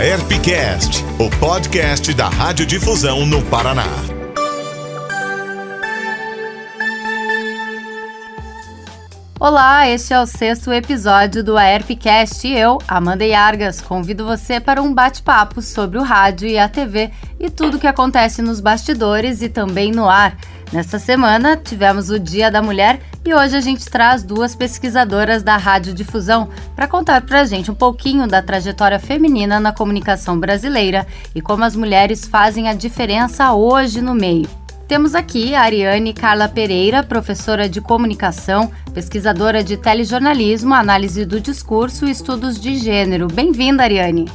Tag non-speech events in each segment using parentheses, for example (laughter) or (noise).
A Herpcast, o podcast da Radiodifusão no Paraná. Olá, este é o sexto episódio do AERPcast eu, Amanda Yargas, convido você para um bate-papo sobre o rádio e a TV e tudo o que acontece nos bastidores e também no ar. Nesta semana tivemos o Dia da Mulher e hoje a gente traz duas pesquisadoras da Radiodifusão para contar para a gente um pouquinho da trajetória feminina na comunicação brasileira e como as mulheres fazem a diferença hoje no meio. Temos aqui a Ariane Carla Pereira, professora de comunicação, pesquisadora de telejornalismo, análise do discurso e estudos de gênero. Bem-vinda, Ariane.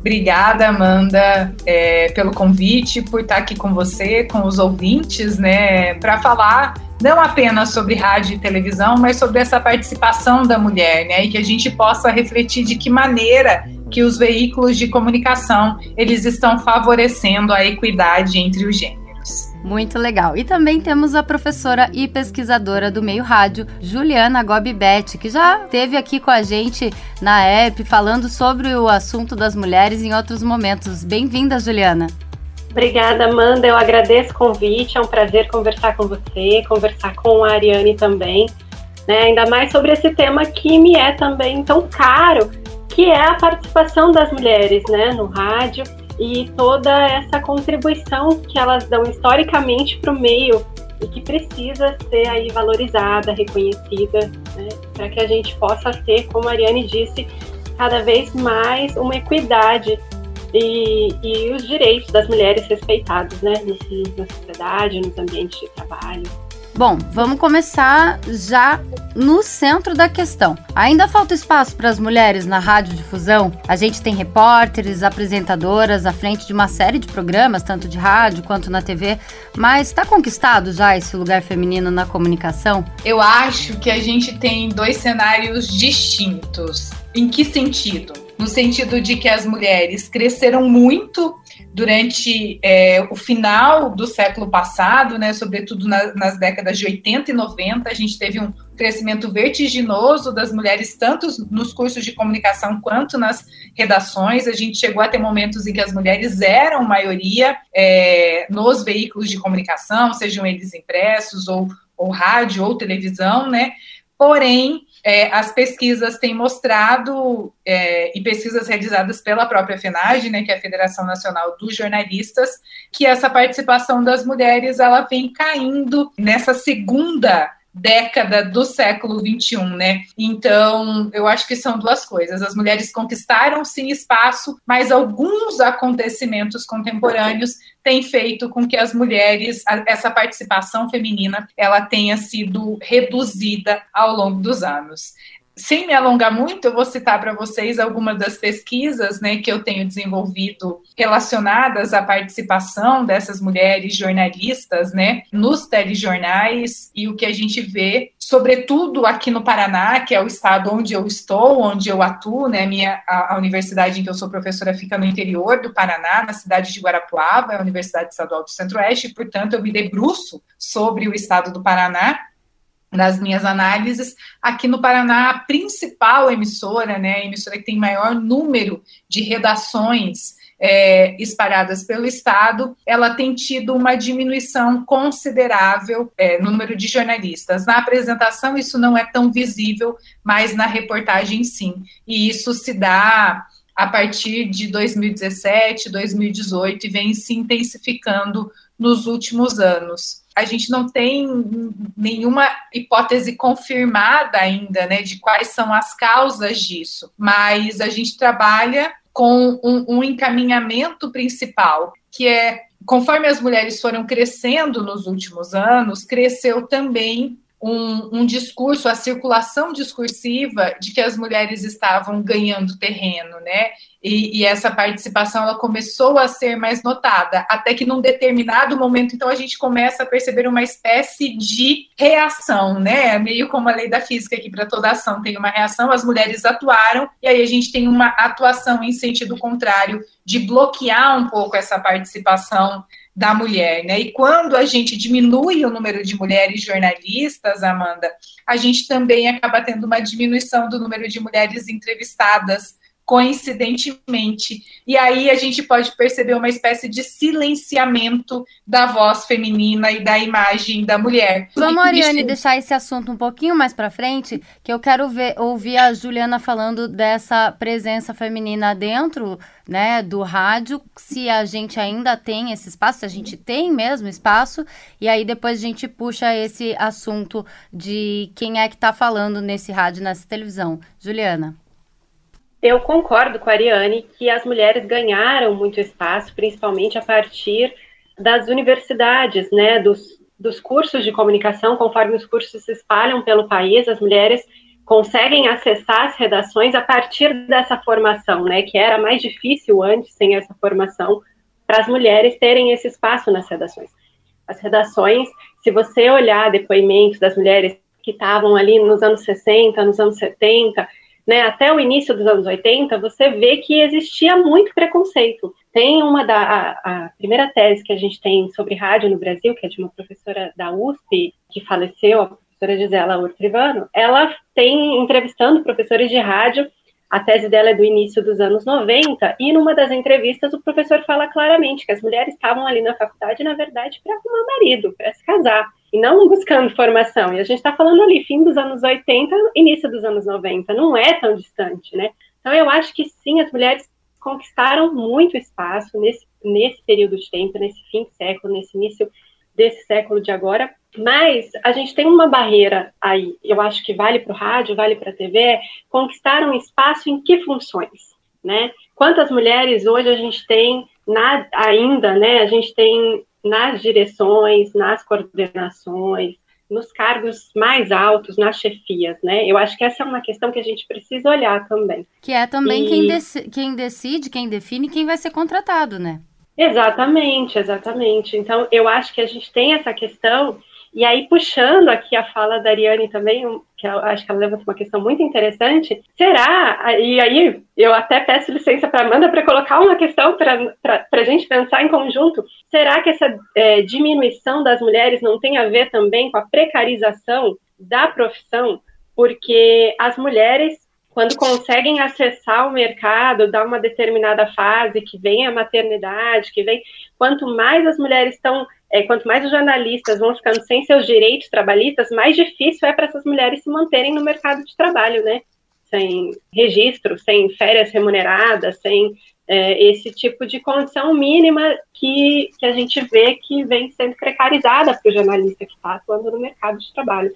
Obrigada, Amanda, é, pelo convite, por estar aqui com você, com os ouvintes, né, para falar não apenas sobre rádio e televisão, mas sobre essa participação da mulher, né, e que a gente possa refletir de que maneira que os veículos de comunicação eles estão favorecendo a equidade entre os gêneros. Muito legal. E também temos a professora e pesquisadora do meio rádio, Juliana Gobibete, que já esteve aqui com a gente na EP falando sobre o assunto das mulheres em outros momentos. Bem-vinda, Juliana. Obrigada, Amanda. Eu agradeço o convite. É um prazer conversar com você, conversar com a Ariane também. Né? Ainda mais sobre esse tema que me é também tão caro, que é a participação das mulheres né, no rádio e toda essa contribuição que elas dão historicamente para o meio e que precisa ser aí valorizada, reconhecida, né, para que a gente possa ter, como a Ariane disse, cada vez mais uma equidade e, e os direitos das mulheres respeitados né, na sociedade, nos ambientes de trabalho. Bom, vamos começar já no centro da questão. Ainda falta espaço para as mulheres na radiodifusão? A gente tem repórteres, apresentadoras à frente de uma série de programas, tanto de rádio quanto na TV, mas está conquistado já esse lugar feminino na comunicação? Eu acho que a gente tem dois cenários distintos. Em que sentido? No sentido de que as mulheres cresceram muito durante é, o final do século passado, né, sobretudo na, nas décadas de 80 e 90, a gente teve um crescimento vertiginoso das mulheres, tanto nos cursos de comunicação quanto nas redações. A gente chegou a ter momentos em que as mulheres eram maioria é, nos veículos de comunicação, sejam eles impressos ou, ou rádio ou televisão, né? Porém, é, as pesquisas têm mostrado, é, e pesquisas realizadas pela própria FENAGE, né, que é a Federação Nacional dos Jornalistas, que essa participação das mulheres ela vem caindo nessa segunda década do século 21, né? Então, eu acho que são duas coisas. As mulheres conquistaram sim espaço, mas alguns acontecimentos contemporâneos têm feito com que as mulheres, essa participação feminina, ela tenha sido reduzida ao longo dos anos sem me alongar muito, eu vou citar para vocês algumas das pesquisas né, que eu tenho desenvolvido relacionadas à participação dessas mulheres jornalistas né, nos telejornais e o que a gente vê, sobretudo aqui no Paraná, que é o estado onde eu estou, onde eu atuo, né, minha, a, a universidade em que eu sou professora fica no interior do Paraná, na cidade de Guarapuava, é a Universidade Estadual do Centro-Oeste, e, portanto, eu me debruço sobre o estado do Paraná nas minhas análises, aqui no Paraná, a principal emissora, né, a emissora que tem maior número de redações é, espalhadas pelo Estado, ela tem tido uma diminuição considerável é, no número de jornalistas. Na apresentação, isso não é tão visível, mas na reportagem, sim. E isso se dá a partir de 2017, 2018 e vem se intensificando nos últimos anos a gente não tem nenhuma hipótese confirmada ainda, né, de quais são as causas disso, mas a gente trabalha com um, um encaminhamento principal, que é conforme as mulheres foram crescendo nos últimos anos, cresceu também um, um, discurso, a circulação discursiva de que as mulheres estavam ganhando terreno, né? E, e, essa participação ela começou a ser mais notada, até que num determinado momento, então a gente começa a perceber uma espécie de reação, né? Meio como a lei da física que para toda ação tem uma reação, as mulheres atuaram e aí a gente tem uma atuação em sentido contrário de bloquear um pouco essa participação da mulher, né? E quando a gente diminui o número de mulheres jornalistas, Amanda, a gente também acaba tendo uma diminuição do número de mulheres entrevistadas coincidentemente. E aí a gente pode perceber uma espécie de silenciamento da voz feminina e da imagem da mulher. Vamos, Ariane, deixar esse assunto um pouquinho mais para frente, que eu quero ver, ouvir a Juliana falando dessa presença feminina dentro né, do rádio, se a gente ainda tem esse espaço, se a gente tem mesmo espaço, e aí depois a gente puxa esse assunto de quem é que está falando nesse rádio, nessa televisão. Juliana. Eu concordo com a Ariane que as mulheres ganharam muito espaço, principalmente a partir das universidades, né, dos, dos cursos de comunicação, conforme os cursos se espalham pelo país, as mulheres conseguem acessar as redações a partir dessa formação, né, que era mais difícil antes sem essa formação para as mulheres terem esse espaço nas redações. As redações, se você olhar depoimentos das mulheres que estavam ali nos anos 60, nos anos 70, né, até o início dos anos 80, você vê que existia muito preconceito. Tem uma da a, a, primeira tese que a gente tem sobre rádio no Brasil, que é de uma professora da USP que faleceu, a professora Gisela Urtrivano. Ela tem entrevistando professores de rádio. A tese dela é do início dos anos 90 e numa das entrevistas o professor fala claramente que as mulheres estavam ali na faculdade, na verdade, para arrumar marido, para se casar e não buscando formação. E a gente está falando ali, fim dos anos 80, início dos anos 90, não é tão distante, né? Então eu acho que sim, as mulheres conquistaram muito espaço nesse, nesse período de tempo, nesse fim de século, nesse início desse século de agora, mas a gente tem uma barreira aí, eu acho que vale para o rádio, vale para a TV, conquistaram espaço em que funções, né? Quantas mulheres hoje a gente tem na, ainda, né? A gente tem nas direções, nas coordenações, nos cargos mais altos, nas chefias, né? Eu acho que essa é uma questão que a gente precisa olhar também. Que é também e... quem, dec quem decide, quem define quem vai ser contratado, né? Exatamente, exatamente. Então, eu acho que a gente tem essa questão e aí, puxando aqui a fala da Ariane também, que eu acho que ela levanta uma questão muito interessante, será, e aí eu até peço licença para Amanda para colocar uma questão para a gente pensar em conjunto, será que essa é, diminuição das mulheres não tem a ver também com a precarização da profissão? Porque as mulheres quando conseguem acessar o mercado, dar uma determinada fase, que vem a maternidade, que vem, quanto mais as mulheres estão é, quanto mais os jornalistas vão ficando sem seus direitos trabalhistas, mais difícil é para essas mulheres se manterem no mercado de trabalho, né? Sem registro, sem férias remuneradas, sem é, esse tipo de condição mínima que, que a gente vê que vem sendo precarizada para o jornalista que está atuando no mercado de trabalho.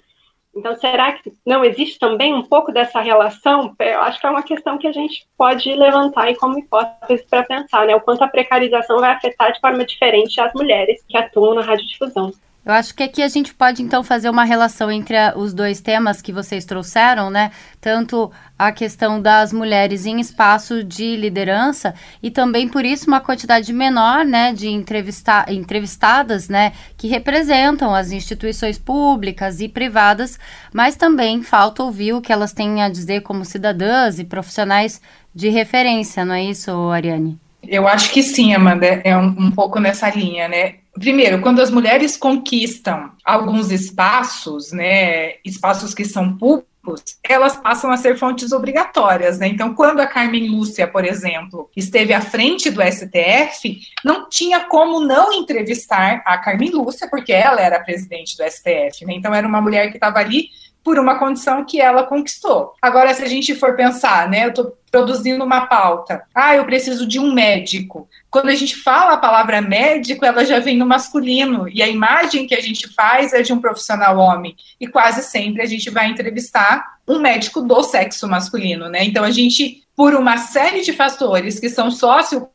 Então, será que não existe também um pouco dessa relação? Eu acho que é uma questão que a gente pode levantar aí como hipótese para pensar, né? O quanto a precarização vai afetar de forma diferente as mulheres que atuam na radiodifusão. Eu acho que aqui a gente pode então fazer uma relação entre a, os dois temas que vocês trouxeram, né? Tanto a questão das mulheres em espaço de liderança e também por isso uma quantidade menor, né, de entrevista, entrevistadas, né, que representam as instituições públicas e privadas, mas também falta ouvir o que elas têm a dizer como cidadãs e profissionais de referência, não é isso, Ariane? Eu acho que sim, Amanda, é um, um pouco nessa linha, né? Primeiro, quando as mulheres conquistam alguns espaços, né, espaços que são públicos, elas passam a ser fontes obrigatórias, né? Então, quando a Carmen Lúcia, por exemplo, esteve à frente do STF, não tinha como não entrevistar a Carmen Lúcia, porque ela era presidente do STF, né? Então, era uma mulher que estava ali por uma condição que ela conquistou. Agora, se a gente for pensar, né, eu estou produzindo uma pauta, ah, eu preciso de um médico. Quando a gente fala a palavra médico, ela já vem no masculino, e a imagem que a gente faz é de um profissional homem, e quase sempre a gente vai entrevistar um médico do sexo masculino, né? Então, a gente, por uma série de fatores que são sócio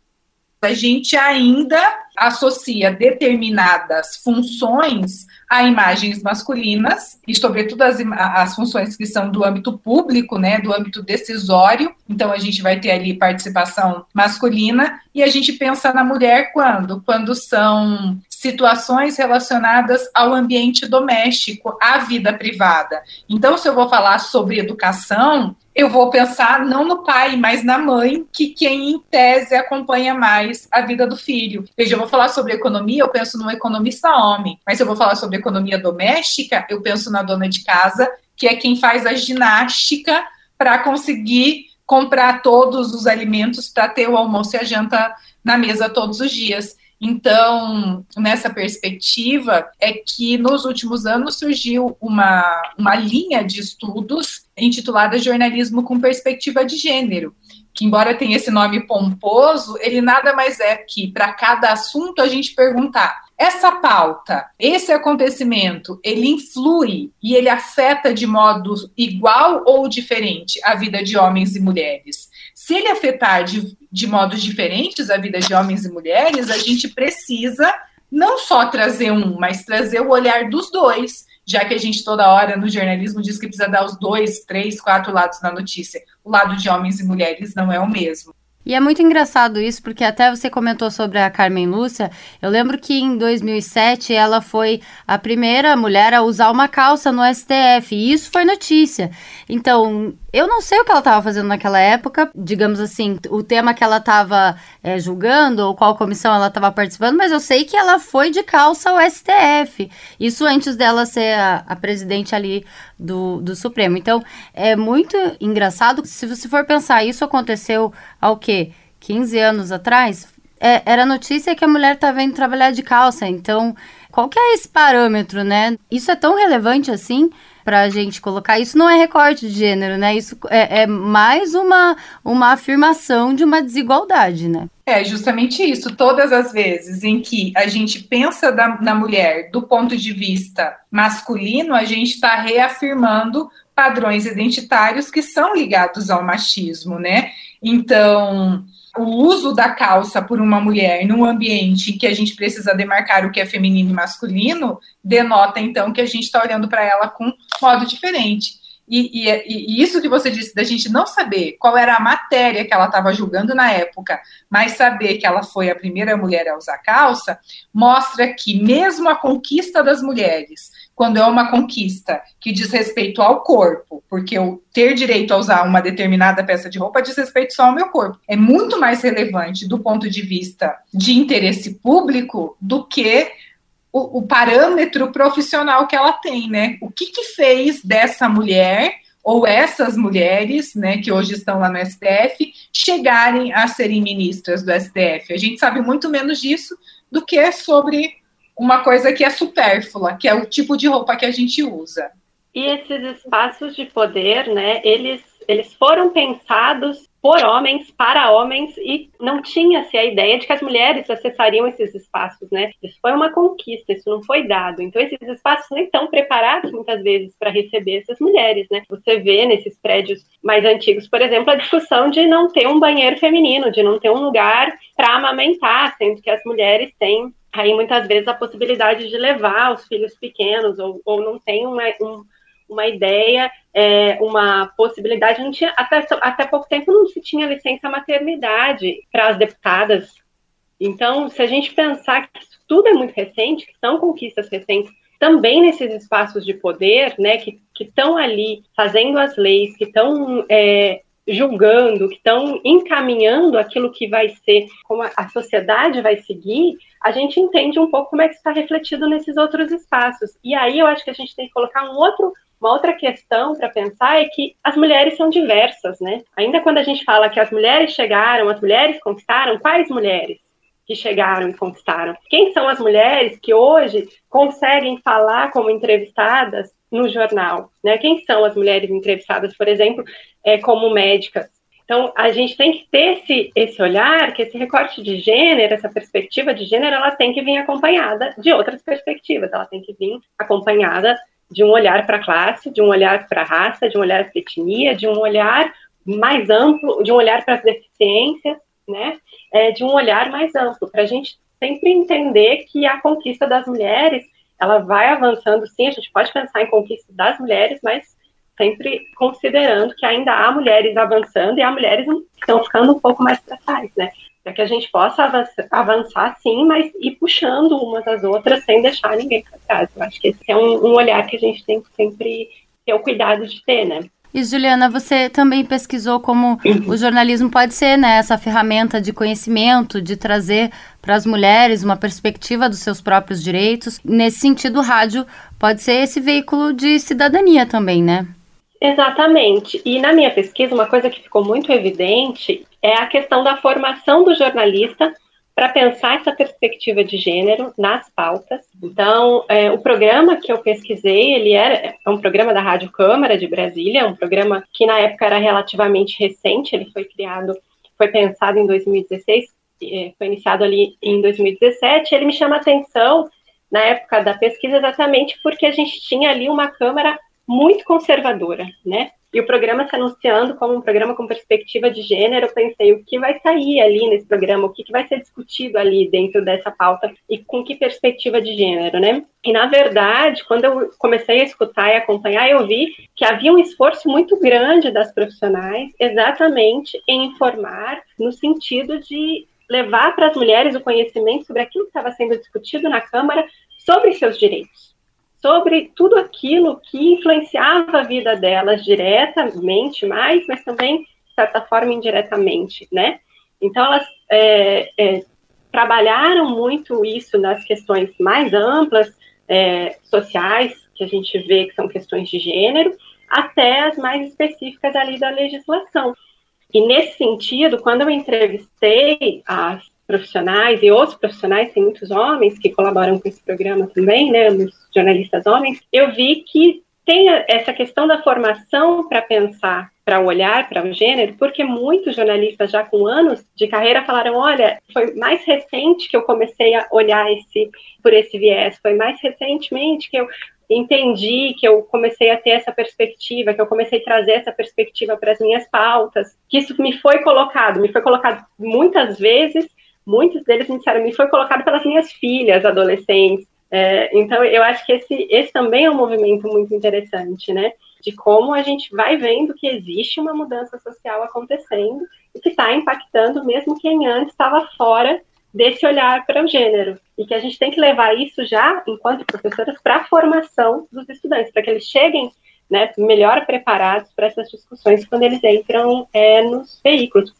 a gente ainda associa determinadas funções a imagens masculinas, e sobretudo as, as funções que são do âmbito público, né, do âmbito decisório, então a gente vai ter ali participação masculina, e a gente pensa na mulher quando? Quando são situações relacionadas ao ambiente doméstico, à vida privada. Então, se eu vou falar sobre educação, eu vou pensar não no pai, mas na mãe, que quem em tese acompanha mais a vida do filho. Veja, eu vou falar sobre economia, eu penso num economista homem, mas se eu vou falar sobre economia doméstica, eu penso na dona de casa, que é quem faz a ginástica para conseguir comprar todos os alimentos para ter o almoço e a janta na mesa todos os dias. Então, nessa perspectiva, é que nos últimos anos surgiu uma, uma linha de estudos intitulada Jornalismo com Perspectiva de Gênero, que, embora tenha esse nome pomposo, ele nada mais é que, para cada assunto, a gente perguntar: essa pauta, esse acontecimento, ele influi e ele afeta de modo igual ou diferente a vida de homens e mulheres? Se ele afetar de, de modos diferentes a vida de homens e mulheres, a gente precisa não só trazer um, mas trazer o olhar dos dois, já que a gente toda hora no jornalismo diz que precisa dar os dois, três, quatro lados na notícia. O lado de homens e mulheres não é o mesmo. E é muito engraçado isso, porque até você comentou sobre a Carmen Lúcia. Eu lembro que em 2007 ela foi a primeira mulher a usar uma calça no STF, e isso foi notícia. Então, eu não sei o que ela estava fazendo naquela época, digamos assim, o tema que ela estava é, julgando ou qual comissão ela estava participando, mas eu sei que ela foi de calça ao STF. Isso antes dela ser a, a presidente ali do, do Supremo. Então, é muito engraçado. Se você for pensar, isso aconteceu ao quê? 15 anos atrás? É, era notícia que a mulher estava indo trabalhar de calça. Então, qual que é esse parâmetro, né? Isso é tão relevante assim para a gente colocar. Isso não é recorte de gênero, né? Isso é, é, mais uma, uma afirmação de uma desigualdade, né? É justamente isso. Todas as vezes em que a gente pensa da, na mulher do ponto de vista masculino, a gente está reafirmando padrões identitários que são ligados ao machismo, né? Então, o uso da calça por uma mulher num ambiente que a gente precisa demarcar o que é feminino e masculino, denota então que a gente está olhando para ela com modo diferente. E, e, e, isso que você disse da gente não saber qual era a matéria que ela estava julgando na época, mas saber que ela foi a primeira mulher a usar calça, mostra que mesmo a conquista das mulheres, quando é uma conquista que diz respeito ao corpo, porque eu ter direito a usar uma determinada peça de roupa diz respeito só ao meu corpo, é muito mais relevante do ponto de vista de interesse público do que o, o, parâmetro profissional que ela tem, né? O que, que fez dessa mulher ou essas mulheres, né, que hoje estão lá no STF, chegarem a serem ministras do STF? A gente sabe muito menos disso do que sobre uma coisa que é supérflua, que é o tipo de roupa que a gente usa. E esses espaços de poder, né, eles, eles foram pensados por homens, para homens, e não tinha-se a ideia de que as mulheres acessariam esses espaços, né? Isso foi uma conquista, isso não foi dado. Então, esses espaços nem estão preparados, muitas vezes, para receber essas mulheres, né? Você vê nesses prédios mais antigos, por exemplo, a discussão de não ter um banheiro feminino, de não ter um lugar para amamentar, sendo que as mulheres têm aí muitas vezes a possibilidade de levar os filhos pequenos, ou, ou não tem uma, um, uma ideia, é, uma possibilidade. Não tinha, até, até pouco tempo não se tinha licença maternidade para as deputadas. Então, se a gente pensar que tudo é muito recente, que são conquistas recentes, também nesses espaços de poder, né, que estão ali fazendo as leis, que estão é, julgando, que estão encaminhando aquilo que vai ser, como a sociedade vai seguir, a gente entende um pouco como é que está refletido nesses outros espaços. E aí eu acho que a gente tem que colocar um outro uma outra questão para pensar é que as mulheres são diversas, né? Ainda quando a gente fala que as mulheres chegaram, as mulheres conquistaram, quais mulheres que chegaram e conquistaram? Quem são as mulheres que hoje conseguem falar como entrevistadas no jornal? Né? Quem são as mulheres entrevistadas, por exemplo, é, como médicas? Então, a gente tem que ter esse, esse olhar, que esse recorte de gênero, essa perspectiva de gênero, ela tem que vir acompanhada de outras perspectivas, ela tem que vir acompanhada de um olhar para a classe, de um olhar para a raça, de um olhar para a etnia, de um olhar mais amplo, de um olhar para as deficiências, né? É, de um olhar mais amplo, para a gente sempre entender que a conquista das mulheres, ela vai avançando, sim, a gente pode pensar em conquista das mulheres, mas sempre considerando que ainda há mulheres avançando e há mulheres que estão ficando um pouco mais para trás, né? para que a gente possa avançar, avançar, sim, mas ir puxando umas às outras sem deixar ninguém para trás. Eu acho que esse é um, um, olhar que a gente tem que sempre ter o cuidado de ter, né? E Juliana, você também pesquisou como o jornalismo pode ser né, essa ferramenta de conhecimento, de trazer para as mulheres uma perspectiva dos seus próprios direitos. Nesse sentido, o rádio pode ser esse veículo de cidadania também, né? Exatamente. E na minha pesquisa, uma coisa que ficou muito evidente é a questão da formação do jornalista para pensar essa perspectiva de gênero nas pautas. Então, é, o programa que eu pesquisei, ele era é um programa da Rádio Câmara de Brasília, um programa que na época era relativamente recente, ele foi criado, foi pensado em 2016, é, foi iniciado ali em 2017, ele me chama atenção na época da pesquisa exatamente porque a gente tinha ali uma Câmara muito conservadora, né? E o programa se anunciando como um programa com perspectiva de gênero, eu pensei, o que vai sair ali nesse programa? O que, que vai ser discutido ali dentro dessa pauta? E com que perspectiva de gênero, né? E, na verdade, quando eu comecei a escutar e acompanhar, eu vi que havia um esforço muito grande das profissionais exatamente em informar no sentido de levar para as mulheres o conhecimento sobre aquilo que estava sendo discutido na Câmara sobre seus direitos sobre tudo aquilo que influenciava a vida delas diretamente, mais, mas também, de certa forma, indiretamente, né? Então, elas é, é, trabalharam muito isso nas questões mais amplas, é, sociais, que a gente vê que são questões de gênero, até as mais específicas ali da legislação. E nesse sentido, quando eu entrevistei as profissionais e outros profissionais, tem muitos homens que colaboram com esse programa também, né, os jornalistas homens, eu vi que tem essa questão da formação para pensar, para olhar para o gênero, porque muitos jornalistas já com anos de carreira falaram, olha, foi mais recente que eu comecei a olhar esse por esse viés, foi mais recentemente que eu entendi que eu comecei a ter essa perspectiva, que eu comecei a trazer essa perspectiva para as minhas pautas, que isso me foi colocado, me foi colocado muitas vezes muitos deles me foi colocado pelas minhas filhas adolescentes. É, então, eu acho que esse, esse também é um movimento muito interessante, né? De como a gente vai vendo que existe uma mudança social acontecendo e que está impactando mesmo quem antes estava fora desse olhar para o gênero. E que a gente tem que levar isso já, enquanto professoras, para a formação dos estudantes, para que eles cheguem né, melhor preparados para essas discussões quando eles entram é, nos veículos.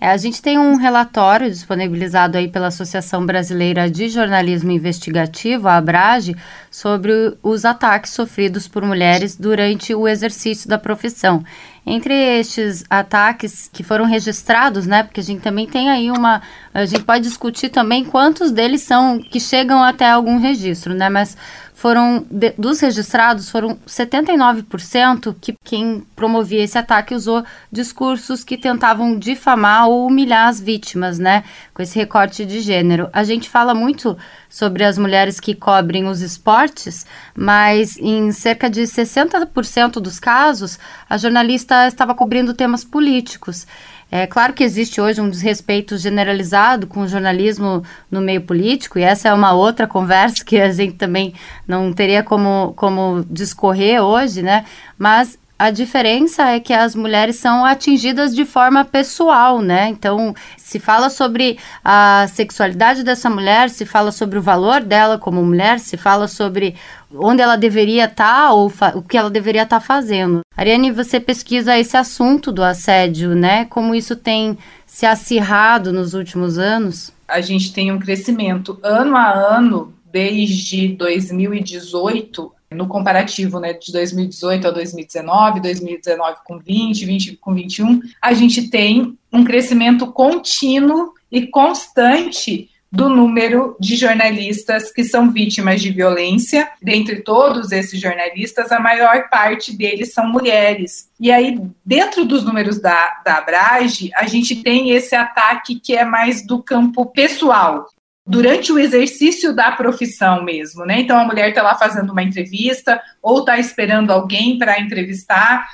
É, a gente tem um relatório disponibilizado aí pela Associação Brasileira de Jornalismo Investigativo, a ABRAGE, sobre os ataques sofridos por mulheres durante o exercício da profissão. Entre estes ataques que foram registrados, né, porque a gente também tem aí uma, a gente pode discutir também quantos deles são que chegam até algum registro, né, mas foram de, dos registrados foram 79% que quem promovia esse ataque usou discursos que tentavam difamar ou humilhar as vítimas, né? Com esse recorte de gênero. A gente fala muito sobre as mulheres que cobrem os esportes, mas em cerca de 60% dos casos, a jornalista estava cobrindo temas políticos. É claro que existe hoje um desrespeito generalizado com o jornalismo no meio político, e essa é uma outra conversa (laughs) que a gente também não teria como, como discorrer hoje, né? Mas a diferença é que as mulheres são atingidas de forma pessoal, né? Então, se fala sobre a sexualidade dessa mulher, se fala sobre o valor dela como mulher, se fala sobre onde ela deveria estar tá, ou o que ela deveria estar tá fazendo. Ariane, você pesquisa esse assunto do assédio, né? Como isso tem se acirrado nos últimos anos? A gente tem um crescimento ano a ano desde 2018 no comparativo né, de 2018 a 2019, 2019 com 20, 20 com 21, a gente tem um crescimento contínuo e constante do número de jornalistas que são vítimas de violência. Dentre todos esses jornalistas, a maior parte deles são mulheres. E aí, dentro dos números da, da Abrage, a gente tem esse ataque que é mais do campo pessoal durante o exercício da profissão mesmo, né? Então a mulher está lá fazendo uma entrevista ou está esperando alguém para entrevistar,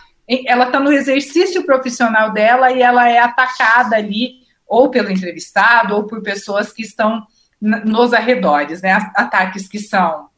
ela está no exercício profissional dela e ela é atacada ali ou pelo entrevistado ou por pessoas que estão nos arredores, né? Ataques que são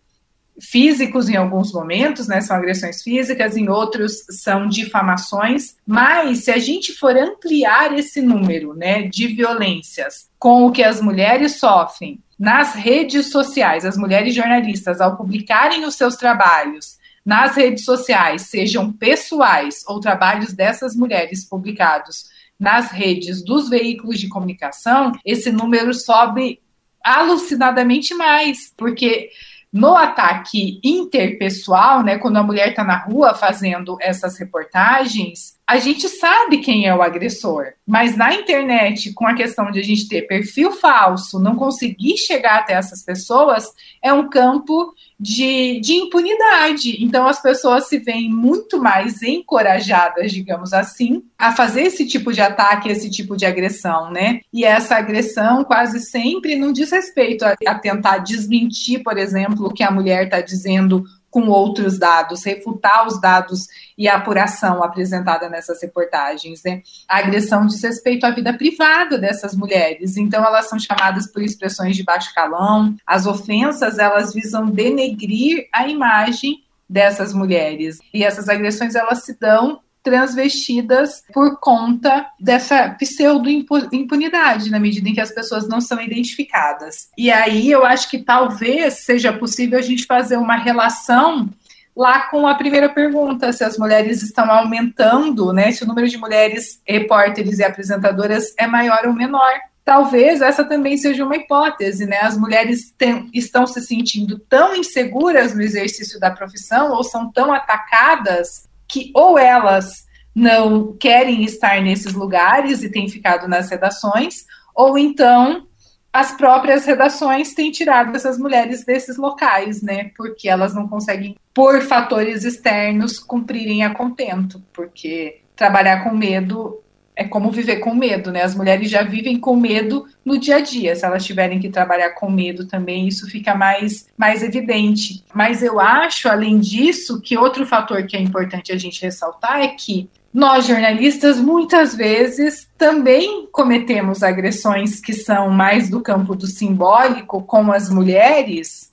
físicos em alguns momentos, né, são agressões físicas, em outros são difamações, mas se a gente for ampliar esse número, né, de violências com o que as mulheres sofrem nas redes sociais, as mulheres jornalistas ao publicarem os seus trabalhos nas redes sociais, sejam pessoais ou trabalhos dessas mulheres publicados nas redes dos veículos de comunicação, esse número sobe alucinadamente mais, porque no ataque interpessoal, né, quando a mulher está na rua fazendo essas reportagens, a gente sabe quem é o agressor. Mas na internet, com a questão de a gente ter perfil falso, não conseguir chegar até essas pessoas, é um campo de, de impunidade. Então as pessoas se veem muito mais encorajadas, digamos assim, a fazer esse tipo de ataque, esse tipo de agressão, né? E essa agressão quase sempre não diz respeito a, a tentar desmentir, por exemplo, o que a mulher está dizendo com outros dados, refutar os dados e a apuração apresentada nessas reportagens. Né? A agressão diz respeito à vida privada dessas mulheres, então elas são chamadas por expressões de baixo calão. As ofensas elas visam denegrir a imagem dessas mulheres e essas agressões elas se dão transvestidas por conta dessa pseudo-impunidade, na medida em que as pessoas não são identificadas. E aí eu acho que talvez seja possível a gente fazer uma relação lá com a primeira pergunta, se as mulheres estão aumentando, né? Se o número de mulheres repórteres e apresentadoras é maior ou menor. Talvez essa também seja uma hipótese, né? As mulheres tem, estão se sentindo tão inseguras no exercício da profissão ou são tão atacadas que ou elas não querem estar nesses lugares e têm ficado nas redações, ou então as próprias redações têm tirado essas mulheres desses locais, né? Porque elas não conseguem, por fatores externos, cumprirem a contento, porque trabalhar com medo é como viver com medo, né? As mulheres já vivem com medo no dia a dia. Se elas tiverem que trabalhar com medo também, isso fica mais, mais evidente. Mas eu acho, além disso, que outro fator que é importante a gente ressaltar é que nós, jornalistas, muitas vezes também cometemos agressões que são mais do campo do simbólico com as mulheres,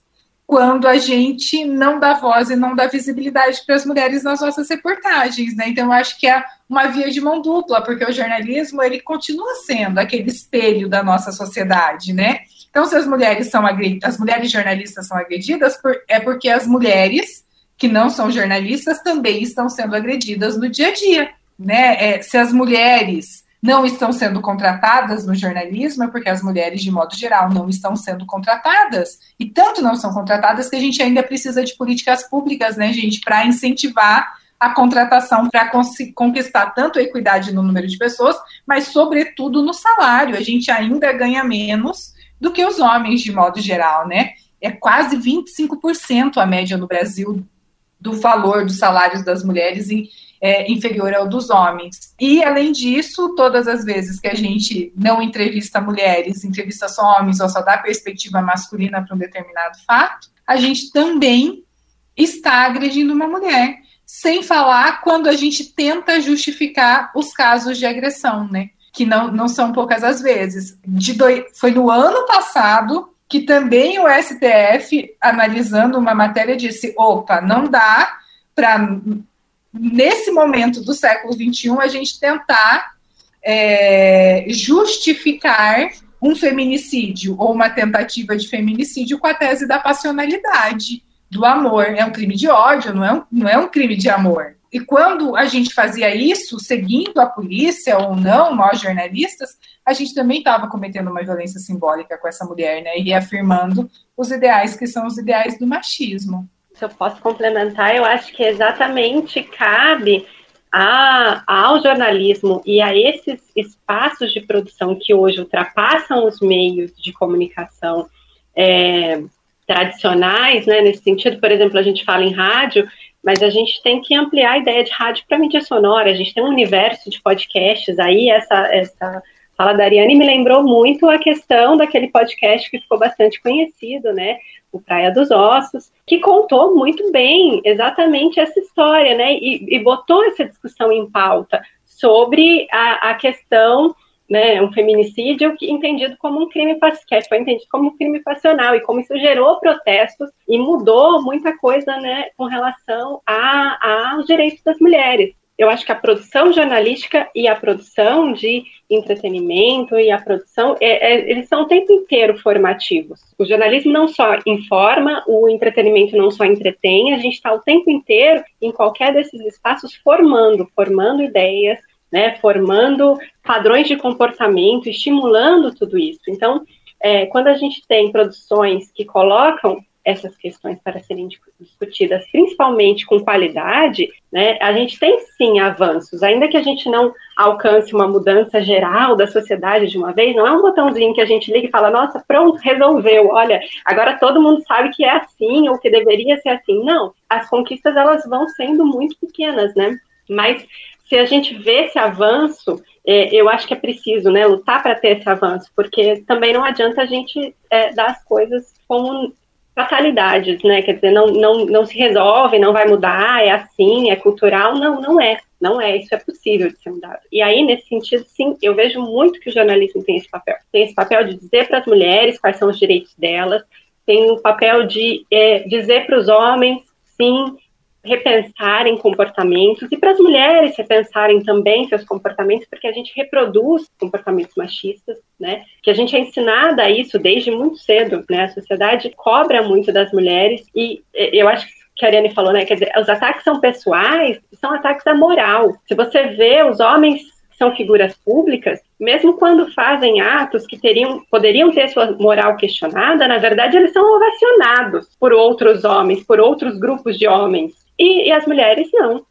quando a gente não dá voz e não dá visibilidade para as mulheres nas nossas reportagens, né? Então, eu acho que é uma via de mão dupla, porque o jornalismo ele continua sendo aquele espelho da nossa sociedade, né? Então, se as mulheres são agredidas, as mulheres jornalistas são agredidas, por, é porque as mulheres que não são jornalistas também estão sendo agredidas no dia a dia, né? É, se as mulheres não estão sendo contratadas no jornalismo é porque as mulheres, de modo geral, não estão sendo contratadas. E tanto não são contratadas que a gente ainda precisa de políticas públicas, né, gente, para incentivar a contratação para conquistar tanto a equidade no número de pessoas, mas, sobretudo, no salário. A gente ainda ganha menos do que os homens, de modo geral, né? É quase 25% a média no Brasil do valor dos salários das mulheres em é, inferior ao dos homens. E, além disso, todas as vezes que a gente não entrevista mulheres, entrevista só homens ou só dá perspectiva masculina para um determinado fato, a gente também está agredindo uma mulher. Sem falar quando a gente tenta justificar os casos de agressão, né? Que não, não são poucas as vezes. De foi no ano passado que também o STF, analisando uma matéria, disse: opa, não dá para nesse momento do século XXI, a gente tentar é, justificar um feminicídio ou uma tentativa de feminicídio com a tese da passionalidade, do amor. É um crime de ódio, não é um, não é um crime de amor. E quando a gente fazia isso, seguindo a polícia ou não, nós jornalistas, a gente também estava cometendo uma violência simbólica com essa mulher, né? E reafirmando os ideais que são os ideais do machismo se eu posso complementar, eu acho que exatamente cabe a, ao jornalismo e a esses espaços de produção que hoje ultrapassam os meios de comunicação é, tradicionais, né, nesse sentido, por exemplo, a gente fala em rádio, mas a gente tem que ampliar a ideia de rádio para mídia sonora, a gente tem um universo de podcasts. Aí, essa, essa fala da Ariane me lembrou muito a questão daquele podcast que ficou bastante conhecido, né, o Praia dos Ossos, que contou muito bem exatamente essa história, né? E, e botou essa discussão em pauta sobre a, a questão, né, um feminicídio que entendido como um crime que foi entendido como um crime passional e como isso gerou protestos e mudou muita coisa, né, com relação a, aos direitos das mulheres eu acho que a produção jornalística e a produção de entretenimento e a produção, é, é, eles são o tempo inteiro formativos. O jornalismo não só informa, o entretenimento não só entretém, a gente está o tempo inteiro em qualquer desses espaços formando, formando ideias, né, formando padrões de comportamento, estimulando tudo isso. Então, é, quando a gente tem produções que colocam essas questões para serem discutidas, principalmente com qualidade, né, a gente tem sim avanços, ainda que a gente não alcance uma mudança geral da sociedade de uma vez, não é um botãozinho que a gente liga e fala, nossa, pronto, resolveu, olha, agora todo mundo sabe que é assim ou que deveria ser assim. Não, as conquistas elas vão sendo muito pequenas, né? Mas se a gente vê esse avanço, é, eu acho que é preciso, né, lutar para ter esse avanço, porque também não adianta a gente é, dar as coisas como fatalidades, né? Quer dizer, não, não, não se resolve, não vai mudar, é assim, é cultural. Não, não é. Não é, isso é possível de ser mudado. E aí, nesse sentido, sim, eu vejo muito que o jornalismo tem esse papel. Tem esse papel de dizer para as mulheres quais são os direitos delas, tem o papel de é, dizer para os homens, sim, repensarem comportamentos e para as mulheres repensarem também seus comportamentos, porque a gente reproduz comportamentos machistas, né? Que a gente é ensinada a isso desde muito cedo, né? A sociedade cobra muito das mulheres e eu acho que a Ariane falou, né? Quer dizer, os ataques são pessoais, são ataques à moral. Se você vê os homens que são figuras públicas, mesmo quando fazem atos que teriam, poderiam ter sua moral questionada, na verdade eles são ovacionados por outros homens, por outros grupos de homens. E, e as mulheres não.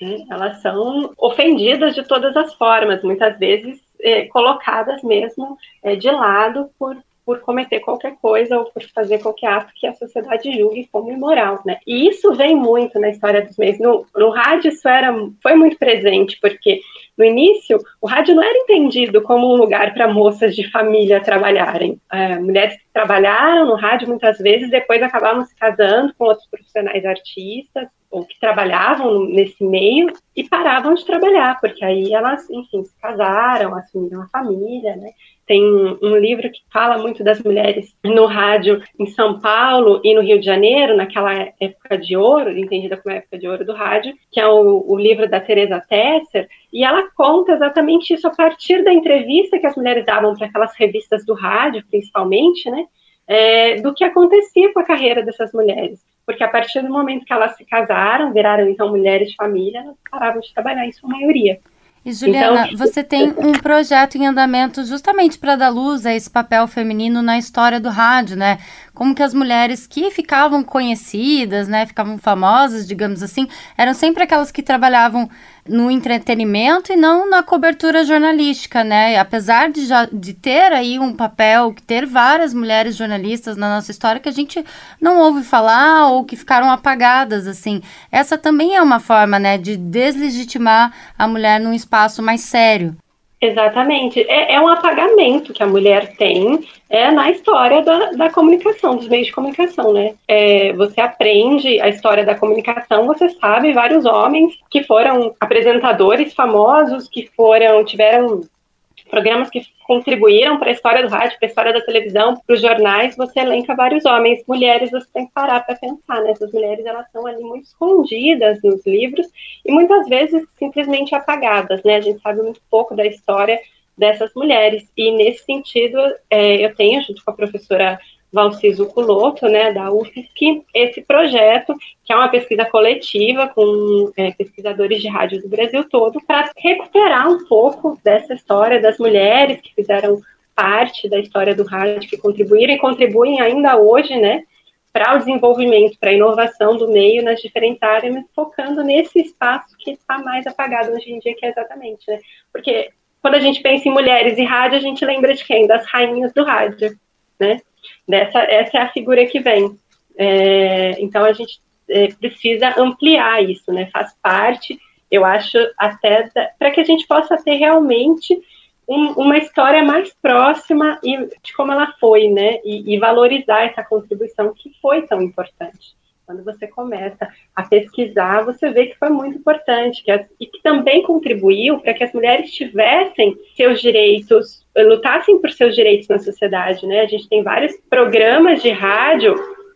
Né? Elas são ofendidas de todas as formas, muitas vezes é, colocadas mesmo é, de lado por, por cometer qualquer coisa ou por fazer qualquer ato que a sociedade julgue como imoral, né? E isso vem muito na história dos meios. No, no rádio isso era, foi muito presente, porque no início o rádio não era entendido como um lugar para moças de família trabalharem. É, mulheres que trabalharam no rádio muitas vezes depois acabavam se casando com outros profissionais artistas, ou que trabalhavam nesse meio e paravam de trabalhar, porque aí elas, enfim, se casaram, assumiram a família, né? Tem um livro que fala muito das mulheres no rádio em São Paulo e no Rio de Janeiro, naquela época de ouro, entendida como época de ouro do rádio, que é o, o livro da Teresa Tesser, e ela conta exatamente isso a partir da entrevista que as mulheres davam para aquelas revistas do rádio, principalmente, né? É, do que acontecia com a carreira dessas mulheres porque a partir do momento que elas se casaram, viraram então mulheres de família, elas paravam de trabalhar em sua maioria. E Juliana, então, você tem um projeto em andamento justamente para dar luz a esse papel feminino na história do rádio, né? Como que as mulheres que ficavam conhecidas, né, ficavam famosas, digamos assim, eram sempre aquelas que trabalhavam no entretenimento e não na cobertura jornalística, né? Apesar de, já, de ter aí um papel, ter várias mulheres jornalistas na nossa história que a gente não ouve falar ou que ficaram apagadas, assim. Essa também é uma forma, né, de deslegitimar a mulher num espaço mais sério. Exatamente. É, é, um apagamento que a mulher tem é, na história da, da comunicação, dos meios de comunicação, né? É, você aprende a história da comunicação, você sabe vários homens que foram apresentadores famosos, que foram, tiveram programas que contribuíram para a história do rádio, para a história da televisão, para os jornais, você elenca vários homens. Mulheres, você tem que parar para pensar, né? Essas mulheres, elas estão ali muito escondidas nos livros e muitas vezes simplesmente apagadas, né? A gente sabe muito pouco da história dessas mulheres. E nesse sentido, é, eu tenho, junto com a professora Valciso Culoto, né, da UFSC, esse projeto, que é uma pesquisa coletiva com é, pesquisadores de rádio do Brasil todo, para recuperar um pouco dessa história das mulheres que fizeram parte da história do rádio, que contribuíram e contribuem ainda hoje, né, para o desenvolvimento, para a inovação do meio nas diferentes áreas, focando nesse espaço que está mais apagado hoje em dia, que é exatamente, né, porque quando a gente pensa em mulheres e rádio, a gente lembra de quem? Das rainhas do rádio, né, Dessa, essa é a figura que vem. É, então a gente é, precisa ampliar isso, né? Faz parte, eu acho, até para que a gente possa ter realmente um, uma história mais próxima e, de como ela foi, né? E, e valorizar essa contribuição que foi tão importante. Quando você começa a pesquisar, você vê que foi muito importante que as, e que também contribuiu para que as mulheres tivessem seus direitos, lutassem por seus direitos na sociedade. Né? A gente tem vários programas de rádio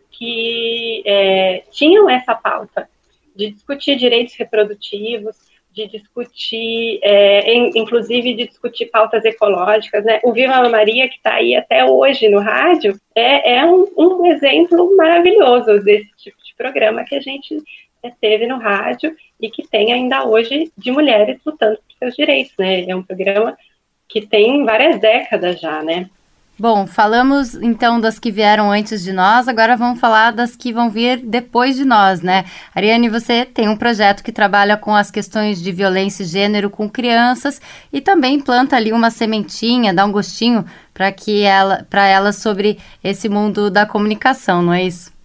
que é, tinham essa pauta de discutir direitos reprodutivos, de discutir, é, em, inclusive de discutir pautas ecológicas, né? O Viva Maria, que está aí até hoje no rádio, é, é um, um, exemplo maravilhoso desse tipo de programa que a gente é, teve no rádio e que tem ainda hoje de mulheres lutando por seus direitos, né? É um programa que tem várias décadas já, né? Bom, falamos então das que vieram antes de nós, agora vamos falar das que vão vir depois de nós, né? Ariane, você tem um projeto que trabalha com as questões de violência e gênero com crianças e também planta ali uma sementinha, dá um gostinho para que ela, para elas sobre esse mundo da comunicação, não é isso?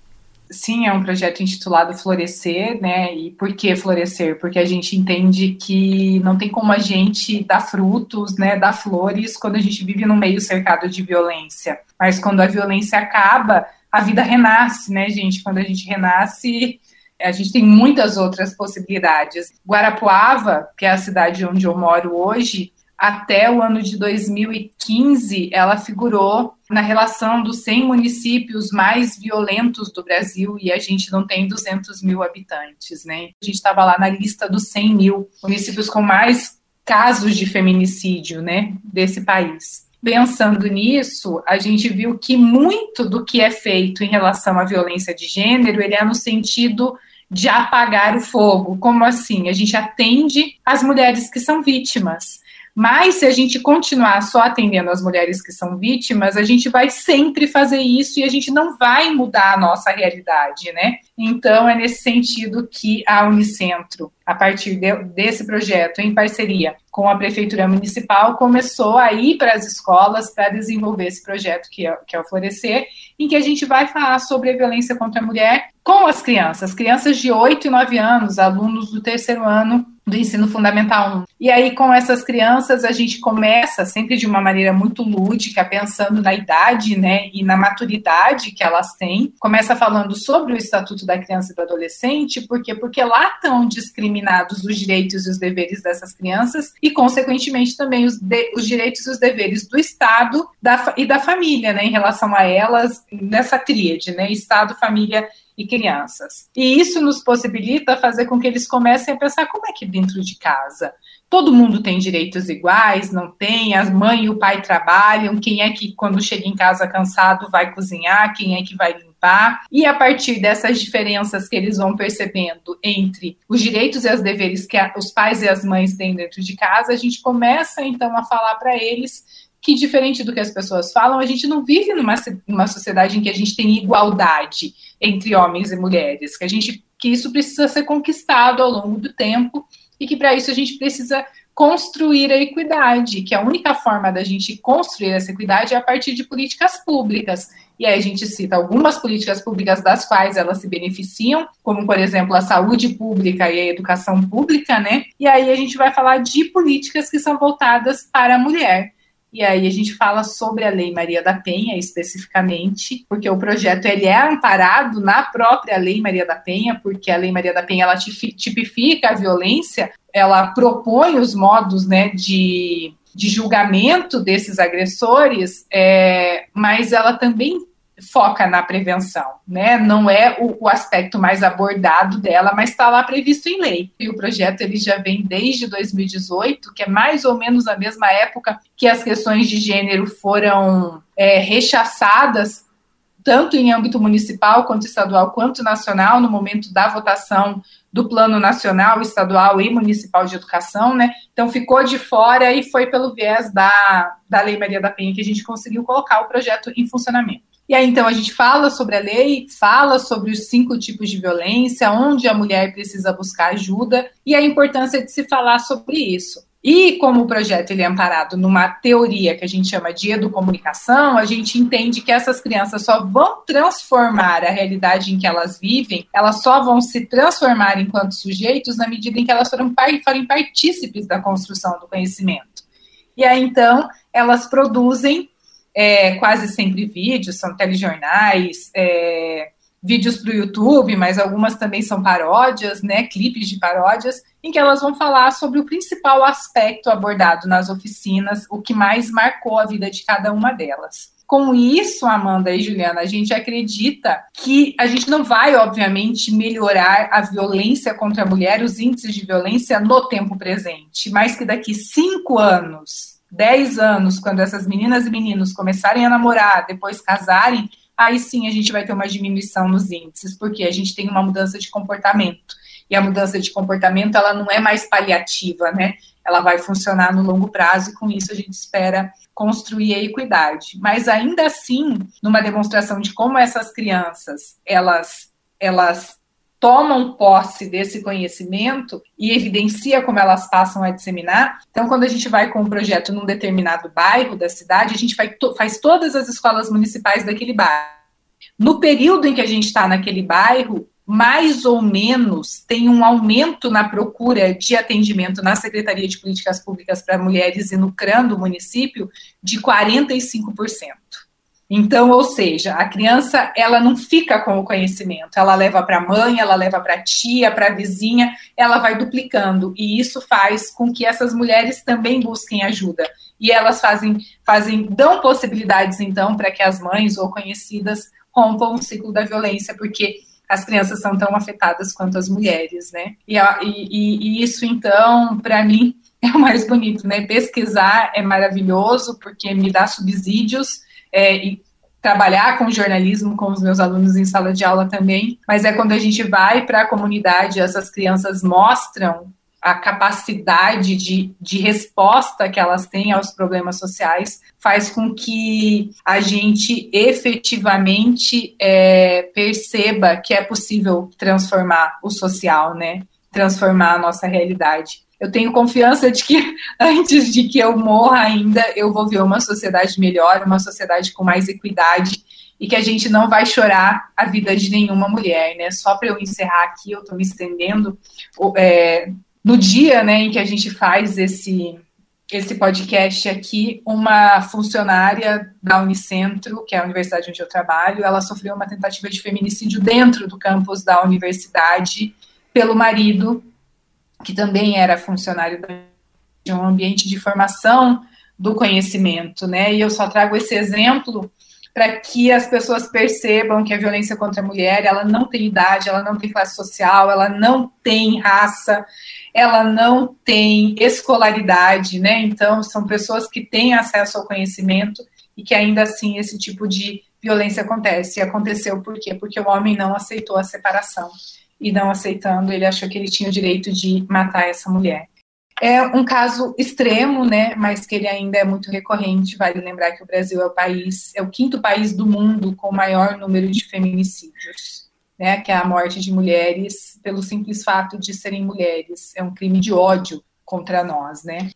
Sim, é um projeto intitulado Florescer, né? E por que florescer? Porque a gente entende que não tem como a gente dar frutos, né, dar flores quando a gente vive num meio cercado de violência. Mas quando a violência acaba, a vida renasce, né, gente? Quando a gente renasce, a gente tem muitas outras possibilidades. Guarapuava, que é a cidade onde eu moro hoje, até o ano de 2015, ela figurou na relação dos 100 municípios mais violentos do Brasil e a gente não tem 200 mil habitantes, né? A gente estava lá na lista dos 100 mil municípios com mais casos de feminicídio, né, desse país. Pensando nisso, a gente viu que muito do que é feito em relação à violência de gênero, ele é no sentido de apagar o fogo. Como assim? A gente atende as mulheres que são vítimas. Mas se a gente continuar só atendendo as mulheres que são vítimas, a gente vai sempre fazer isso e a gente não vai mudar a nossa realidade, né? Então é nesse sentido que a Unicentro, a partir de, desse projeto, em parceria com a Prefeitura Municipal, começou a ir para as escolas para desenvolver esse projeto que é, que é o Florescer, em que a gente vai falar sobre a violência contra a mulher com as crianças, crianças de 8 e 9 anos, alunos do terceiro ano do ensino fundamental 1. E aí, com essas crianças, a gente começa sempre de uma maneira muito lúdica, pensando na idade, né, e na maturidade que elas têm. Começa falando sobre o Estatuto da Criança e do Adolescente, porque porque lá estão discriminados os direitos e os deveres dessas crianças e, consequentemente, também os, de, os direitos e os deveres do Estado da, e da família, né, em relação a elas nessa tríade, né, Estado, família e crianças. E isso nos possibilita fazer com que eles comecem a pensar como é que dentro de casa todo mundo tem direitos iguais, não tem, as mãe e o pai trabalham, quem é que quando chega em casa cansado vai cozinhar, quem é que vai limpar? E a partir dessas diferenças que eles vão percebendo entre os direitos e os deveres que os pais e as mães têm dentro de casa, a gente começa então a falar para eles que, diferente do que as pessoas falam, a gente não vive numa, numa sociedade em que a gente tem igualdade entre homens e mulheres, que a gente que isso precisa ser conquistado ao longo do tempo e que para isso a gente precisa construir a equidade, que a única forma da gente construir essa equidade é a partir de políticas públicas. E aí a gente cita algumas políticas públicas das quais elas se beneficiam, como por exemplo a saúde pública e a educação pública, né? E aí a gente vai falar de políticas que são voltadas para a mulher. E aí a gente fala sobre a Lei Maria da Penha especificamente, porque o projeto ele é amparado na própria Lei Maria da Penha, porque a Lei Maria da Penha ela tipifica a violência, ela propõe os modos, né, de de julgamento desses agressores, é, mas ela também foca na prevenção, né? Não é o, o aspecto mais abordado dela, mas está lá previsto em lei. E o projeto ele já vem desde 2018, que é mais ou menos a mesma época que as questões de gênero foram é, rechaçadas tanto em âmbito municipal, quanto estadual, quanto nacional, no momento da votação do Plano Nacional, Estadual e Municipal de Educação, né? Então ficou de fora e foi pelo viés da, da Lei Maria da Penha que a gente conseguiu colocar o projeto em funcionamento. E aí, então, a gente fala sobre a lei, fala sobre os cinco tipos de violência, onde a mulher precisa buscar ajuda e a importância de se falar sobre isso. E como o projeto ele é amparado numa teoria que a gente chama de educomunicação, a gente entende que essas crianças só vão transformar a realidade em que elas vivem, elas só vão se transformar enquanto sujeitos na medida em que elas forem, forem partícipes da construção do conhecimento. E aí, então, elas produzem é, quase sempre vídeos, são telejornais, é, vídeos para o YouTube, mas algumas também são paródias, né, clipes de paródias, em que elas vão falar sobre o principal aspecto abordado nas oficinas, o que mais marcou a vida de cada uma delas. Com isso, Amanda e Juliana, a gente acredita que a gente não vai, obviamente, melhorar a violência contra a mulher, os índices de violência no tempo presente, mas que daqui cinco anos 10 anos, quando essas meninas e meninos começarem a namorar, depois casarem, aí sim a gente vai ter uma diminuição nos índices, porque a gente tem uma mudança de comportamento. e a mudança de comportamento ela não é mais paliativa, né? Ela vai funcionar no longo prazo e com isso a gente espera construir a equidade. Mas ainda assim, numa demonstração de como essas crianças elas elas tomam posse desse conhecimento e evidencia como elas passam a disseminar. Então, quando a gente vai com um projeto num determinado bairro da cidade, a gente to faz todas as escolas municipais daquele bairro. No período em que a gente está naquele bairro, mais ou menos tem um aumento na procura de atendimento na Secretaria de Políticas Públicas para Mulheres e no CRAN do município de 45%. Então, ou seja, a criança ela não fica com o conhecimento, ela leva para a mãe, ela leva para a tia, para a vizinha, ela vai duplicando e isso faz com que essas mulheres também busquem ajuda e elas fazem, fazem dão possibilidades então para que as mães ou conhecidas rompam o ciclo da violência, porque as crianças são tão afetadas quanto as mulheres, né? E, e, e isso então, para mim (laughs) é o mais bonito, né? Pesquisar é maravilhoso porque me dá subsídios é, e trabalhar com jornalismo com os meus alunos em sala de aula também, mas é quando a gente vai para a comunidade, essas crianças mostram a capacidade de, de resposta que elas têm aos problemas sociais, faz com que a gente efetivamente é, perceba que é possível transformar o social, né? Transformar a nossa realidade eu tenho confiança de que (laughs) antes de que eu morra ainda, eu vou ver uma sociedade melhor, uma sociedade com mais equidade e que a gente não vai chorar a vida de nenhuma mulher, né? Só para eu encerrar aqui, eu estou me estendendo. É, no dia, né, em que a gente faz esse esse podcast aqui, uma funcionária da Unicentro, que é a universidade onde eu trabalho, ela sofreu uma tentativa de feminicídio dentro do campus da universidade pelo marido, que também era funcionário de um ambiente de formação do conhecimento, né? E eu só trago esse exemplo para que as pessoas percebam que a violência contra a mulher, ela não tem idade, ela não tem classe social, ela não tem raça, ela não tem escolaridade, né? Então, são pessoas que têm acesso ao conhecimento e que ainda assim esse tipo de violência acontece. E aconteceu por quê? Porque o homem não aceitou a separação e não aceitando, ele achou que ele tinha o direito de matar essa mulher. É um caso extremo, né, mas que ele ainda é muito recorrente. Vale lembrar que o Brasil é o país, é o quinto país do mundo com o maior número de feminicídios, né, que é a morte de mulheres pelo simples fato de serem mulheres. É um crime de ódio contra nós, né?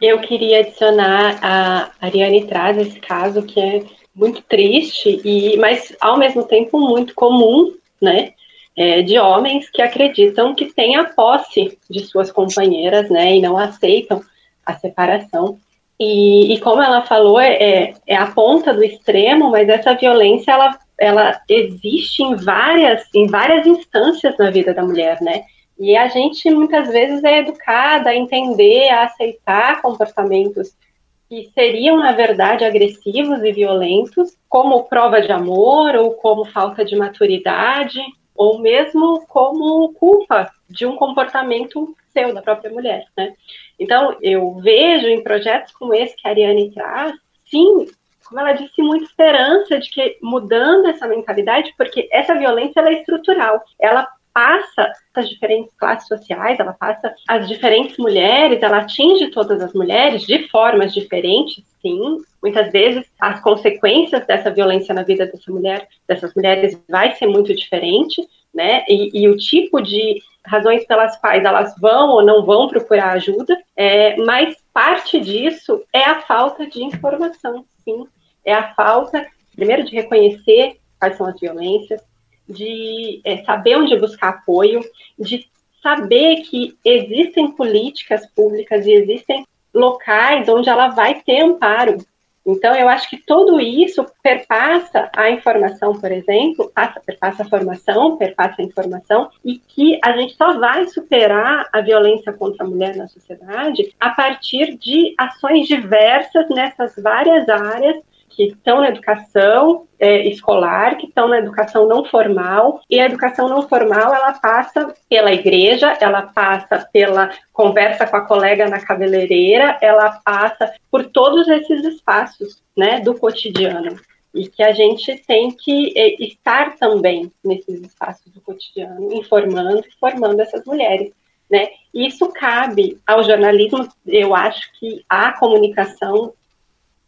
Eu queria adicionar a Ariane traz esse caso que é muito triste e, mas ao mesmo tempo muito comum, né? É, de homens que acreditam que têm a posse de suas companheiras, né, e não aceitam a separação. E, e como ela falou, é, é, é a ponta do extremo, mas essa violência ela, ela existe em várias, em várias instâncias na vida da mulher, né? E a gente muitas vezes é educada a entender, a aceitar comportamentos que seriam, na verdade, agressivos e violentos, como prova de amor ou como falta de maturidade, ou mesmo como culpa de um comportamento seu, da própria mulher, né? Então, eu vejo em projetos como esse que a Ariane traz, sim, como ela disse, muita esperança de que mudando essa mentalidade, porque essa violência ela é estrutural, ela passa as diferentes classes sociais, ela passa as diferentes mulheres, ela atinge todas as mulheres de formas diferentes, sim. Muitas vezes as consequências dessa violência na vida dessa mulher, dessas mulheres, vai ser muito diferente, né? E, e o tipo de razões pelas quais elas vão ou não vão procurar ajuda, é, mas parte disso é a falta de informação, sim. É a falta, primeiro, de reconhecer quais são as violências, de é, saber onde buscar apoio, de saber que existem políticas públicas e existem locais onde ela vai ter amparo. Então, eu acho que tudo isso perpassa a informação, por exemplo, passa, perpassa a formação, perpassa a informação, e que a gente só vai superar a violência contra a mulher na sociedade a partir de ações diversas nessas várias áreas que estão na educação é, escolar, que estão na educação não formal, e a educação não formal ela passa pela igreja, ela passa pela conversa com a colega na cabeleireira, ela passa por todos esses espaços né, do cotidiano. e que a gente tem que é, estar também nesses espaços do cotidiano, informando e formando essas mulheres. Né? Isso cabe ao jornalismo, eu acho que a comunicação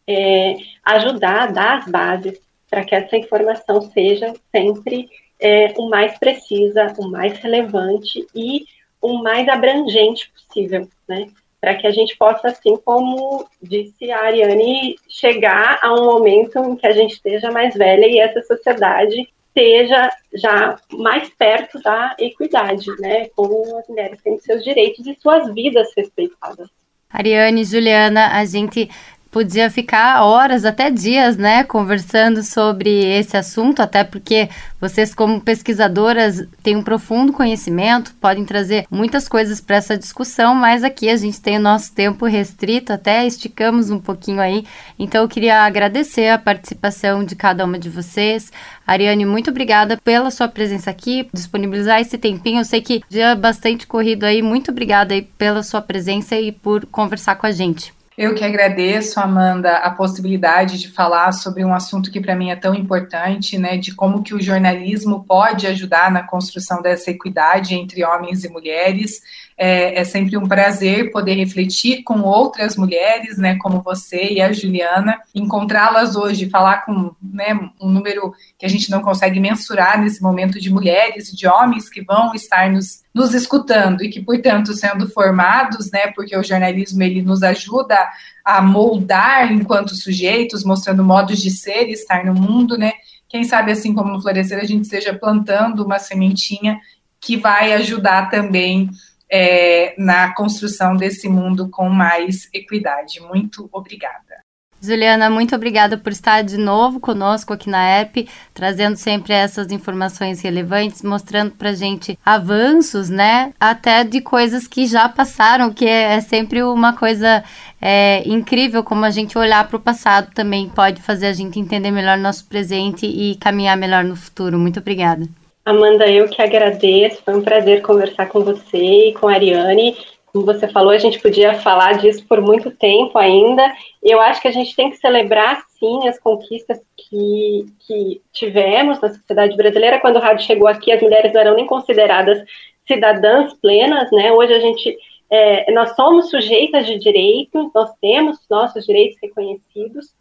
é, ajudar a dar as bases para que essa informação seja sempre é, o mais precisa, o mais relevante e o mais abrangente possível, né? Para que a gente possa, assim como disse a Ariane, chegar a um momento em que a gente esteja mais velha e essa sociedade esteja já mais perto da equidade, né? Com as mulheres tendo seus direitos e suas vidas respeitadas. Ariane, Juliana, a gente podia ficar horas, até dias, né, conversando sobre esse assunto, até porque vocês, como pesquisadoras, têm um profundo conhecimento, podem trazer muitas coisas para essa discussão, mas aqui a gente tem o nosso tempo restrito, até esticamos um pouquinho aí. Então, eu queria agradecer a participação de cada uma de vocês. Ariane, muito obrigada pela sua presença aqui, disponibilizar esse tempinho. Eu sei que dia é bastante corrido aí. Muito obrigada aí pela sua presença e por conversar com a gente. Eu que agradeço, Amanda, a possibilidade de falar sobre um assunto que para mim é tão importante, né, de como que o jornalismo pode ajudar na construção dessa equidade entre homens e mulheres. É, é, sempre um prazer poder refletir com outras mulheres, né, como você e a Juliana, encontrá-las hoje, falar com né, um número que a gente não consegue mensurar nesse momento de mulheres e de homens que vão estar nos, nos escutando e que, portanto, sendo formados, né, porque o jornalismo ele nos ajuda a moldar enquanto sujeitos, mostrando modos de ser e estar no mundo, né, quem sabe assim como no Florescer a gente esteja plantando uma sementinha que vai ajudar também é, na construção desse mundo com mais equidade. Muito obrigada. Juliana, muito obrigada por estar de novo conosco aqui na ERP, trazendo sempre essas informações relevantes, mostrando para gente avanços, né? Até de coisas que já passaram, que é, é sempre uma coisa é, incrível como a gente olhar para o passado também pode fazer a gente entender melhor nosso presente e caminhar melhor no futuro. Muito obrigada. Amanda, eu que agradeço, foi um prazer conversar com você e com a Ariane. Como você falou, a gente podia falar disso por muito tempo ainda. Eu acho que a gente tem que celebrar, sim, as conquistas que, que tivemos na sociedade brasileira. Quando o rádio chegou aqui, as mulheres não eram nem consideradas cidadãs plenas, né? Hoje a gente, é, nós somos sujeitas de direitos, nós temos nossos direitos reconhecidos,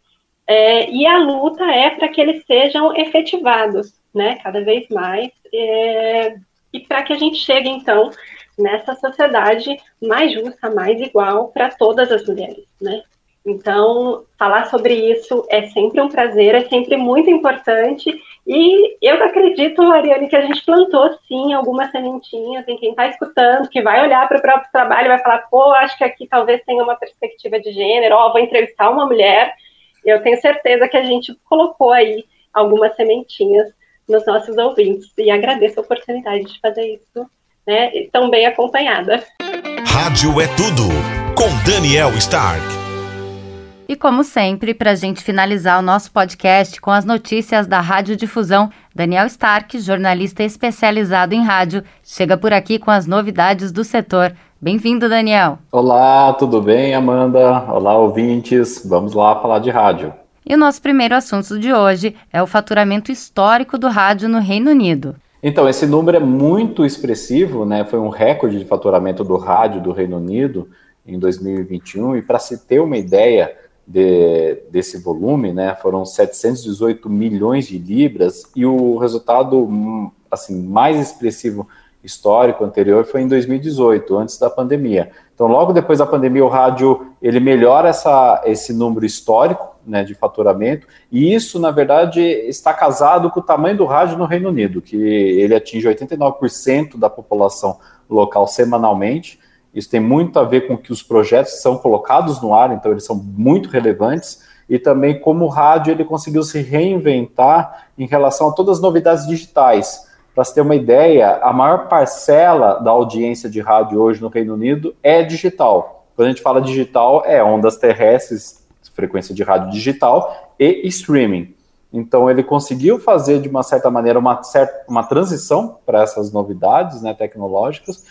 é, e a luta é para que eles sejam efetivados né, cada vez mais, é, e para que a gente chegue, então, nessa sociedade mais justa, mais igual para todas as mulheres, né? Então, falar sobre isso é sempre um prazer, é sempre muito importante, e eu acredito, Ariane, que a gente plantou, sim, algumas sementinhas em quem está escutando, que vai olhar para o próprio trabalho e vai falar, pô, acho que aqui talvez tenha uma perspectiva de gênero, ó, vou entrevistar uma mulher, eu tenho certeza que a gente colocou aí algumas sementinhas nos nossos ouvintes. E agradeço a oportunidade de fazer isso, né, tão bem acompanhada. Rádio é tudo, com Daniel Stark. E como sempre, para a gente finalizar o nosso podcast com as notícias da Radiodifusão, Daniel Stark, jornalista especializado em rádio, chega por aqui com as novidades do setor. Bem-vindo, Daniel. Olá, tudo bem, Amanda? Olá, ouvintes. Vamos lá falar de rádio. E o nosso primeiro assunto de hoje é o faturamento histórico do rádio no Reino Unido. Então, esse número é muito expressivo, né? Foi um recorde de faturamento do rádio do Reino Unido em 2021. E para se ter uma ideia de, desse volume, né, foram 718 milhões de libras e o resultado assim mais expressivo histórico anterior foi em 2018, antes da pandemia. Então, logo depois da pandemia, o rádio ele melhora essa, esse número histórico né, de faturamento, e isso, na verdade, está casado com o tamanho do rádio no Reino Unido, que ele atinge 89% da população local semanalmente. Isso tem muito a ver com que os projetos são colocados no ar, então eles são muito relevantes, e também como o rádio ele conseguiu se reinventar em relação a todas as novidades digitais. Para você ter uma ideia, a maior parcela da audiência de rádio hoje no Reino Unido é digital. Quando a gente fala digital, é ondas terrestres, frequência de rádio digital e streaming. Então ele conseguiu fazer de uma certa maneira uma, certa, uma transição para essas novidades né, tecnológicas.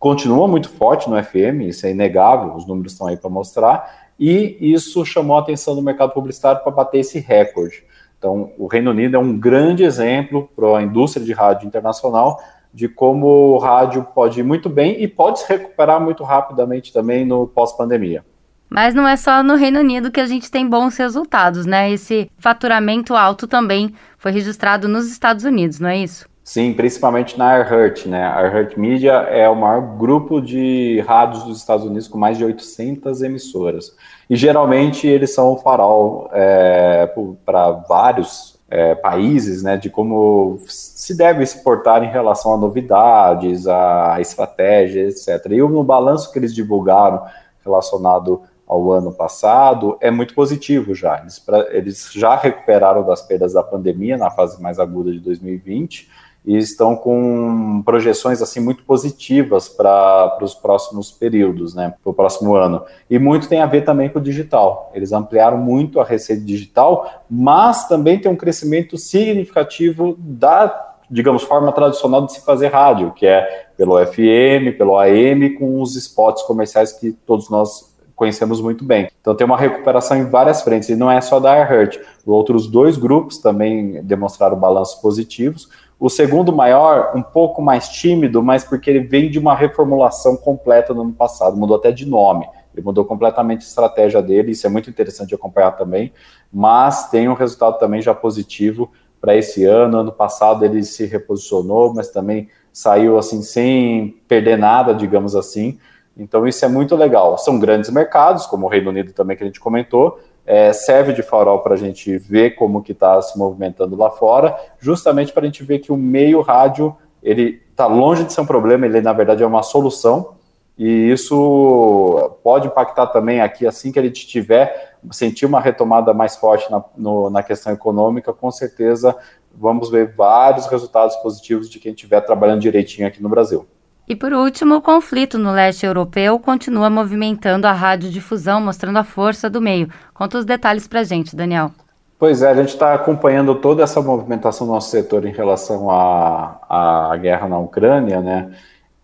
Continua muito forte no FM, isso é inegável, os números estão aí para mostrar, e isso chamou a atenção do mercado publicitário para bater esse recorde. Então, o Reino Unido é um grande exemplo para a indústria de rádio internacional de como o rádio pode ir muito bem e pode se recuperar muito rapidamente também no pós-pandemia. Mas não é só no Reino Unido que a gente tem bons resultados, né? Esse faturamento alto também foi registrado nos Estados Unidos, não é isso? Sim, principalmente na iHeart, né? A iHeart Media é o maior grupo de rádios dos Estados Unidos com mais de 800 emissoras. E geralmente eles são o farol é, para vários é, países, né, de como se deve se portar em relação a novidades, a estratégia, etc. E no balanço que eles divulgaram relacionado ao ano passado é muito positivo já. Eles, pra, eles já recuperaram das perdas da pandemia na fase mais aguda de 2020 e estão com projeções assim muito positivas para os próximos períodos, né, para o próximo ano. E muito tem a ver também com o digital. Eles ampliaram muito a receita digital, mas também tem um crescimento significativo da digamos, forma tradicional de se fazer rádio, que é pelo FM, pelo AM, com os spots comerciais que todos nós conhecemos muito bem. Então tem uma recuperação em várias frentes, e não é só da AirHurt. Outros dois grupos também demonstraram balanços positivos. O segundo maior, um pouco mais tímido, mas porque ele vem de uma reformulação completa no ano passado, mudou até de nome. Ele mudou completamente a estratégia dele, isso é muito interessante de acompanhar também, mas tem um resultado também já positivo para esse ano. Ano passado ele se reposicionou, mas também saiu assim sem perder nada, digamos assim. Então isso é muito legal. São grandes mercados, como o Reino Unido também que a gente comentou, é, serve de farol para a gente ver como que está se movimentando lá fora, justamente para a gente ver que o meio rádio ele está longe de ser um problema, ele na verdade é uma solução e isso pode impactar também aqui assim que gente tiver sentir uma retomada mais forte na, no, na questão econômica, com certeza vamos ver vários resultados positivos de quem estiver trabalhando direitinho aqui no Brasil. E por último, o conflito no leste europeu continua movimentando a radiodifusão, mostrando a força do meio. Conta os detalhes para gente, Daniel. Pois é, a gente está acompanhando toda essa movimentação do nosso setor em relação à, à guerra na Ucrânia, né?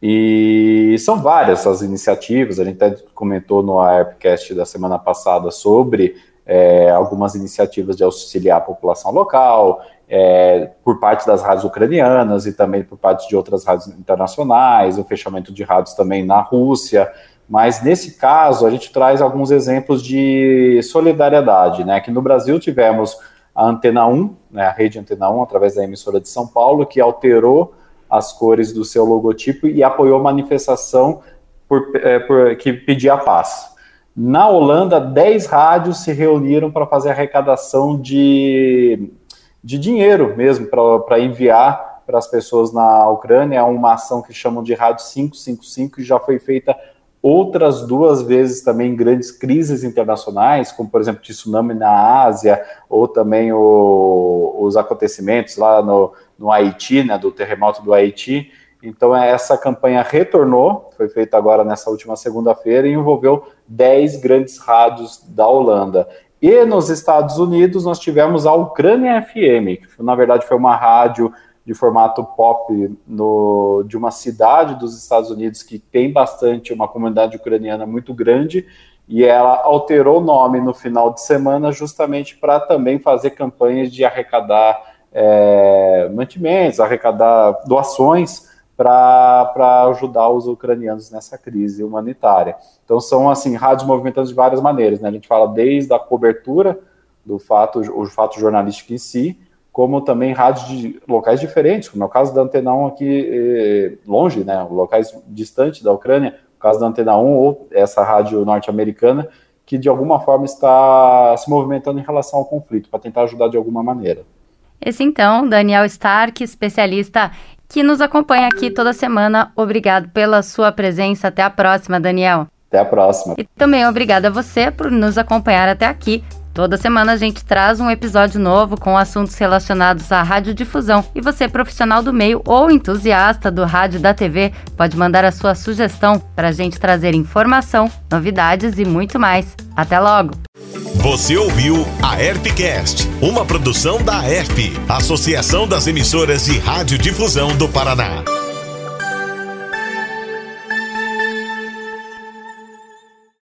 E são várias as iniciativas, a gente até comentou no AirPcast da semana passada sobre é, algumas iniciativas de auxiliar a população local, é, por parte das rádios ucranianas e também por parte de outras rádios internacionais, o fechamento de rádios também na Rússia. Mas nesse caso, a gente traz alguns exemplos de solidariedade. Né? Aqui no Brasil tivemos a Antena 1, né, a rede Antena 1, através da emissora de São Paulo, que alterou as cores do seu logotipo e apoiou manifestação por, é, por, que pedia paz. Na Holanda, 10 rádios se reuniram para fazer arrecadação de de dinheiro mesmo para enviar para as pessoas na Ucrânia. É uma ação que chamam de Rádio 555 e já foi feita outras duas vezes também em grandes crises internacionais, como por exemplo tsunami na Ásia, ou também o, os acontecimentos lá no, no Haiti, né, do terremoto do Haiti. Então essa campanha retornou, foi feita agora nessa última segunda-feira e envolveu 10 grandes rádios da Holanda. E nos Estados Unidos nós tivemos a Ucrânia FM, que na verdade foi uma rádio de formato pop no, de uma cidade dos Estados Unidos que tem bastante, uma comunidade ucraniana muito grande, e ela alterou o nome no final de semana justamente para também fazer campanhas de arrecadar é, mantimentos, arrecadar doações para ajudar os ucranianos nessa crise humanitária. Então são assim rádios movimentando de várias maneiras, né? A gente fala desde a cobertura do fato, o fato jornalístico em si, como também rádios de locais diferentes, como é o caso da Antena 1 aqui eh, longe, né? Locais distantes da Ucrânia, o caso da Antena 1 ou essa rádio norte-americana que de alguma forma está se movimentando em relação ao conflito para tentar ajudar de alguma maneira. Esse então, Daniel Stark, especialista que nos acompanha aqui toda semana. Obrigado pela sua presença. Até a próxima, Daniel. Até a próxima. E também obrigada a você por nos acompanhar até aqui. Toda semana a gente traz um episódio novo com assuntos relacionados à radiodifusão. E você, profissional do meio ou entusiasta do rádio da TV, pode mandar a sua sugestão para a gente trazer informação, novidades e muito mais. Até logo! Você ouviu a Herpcast, uma produção da Herp, Associação das Emissoras de Radiodifusão do Paraná.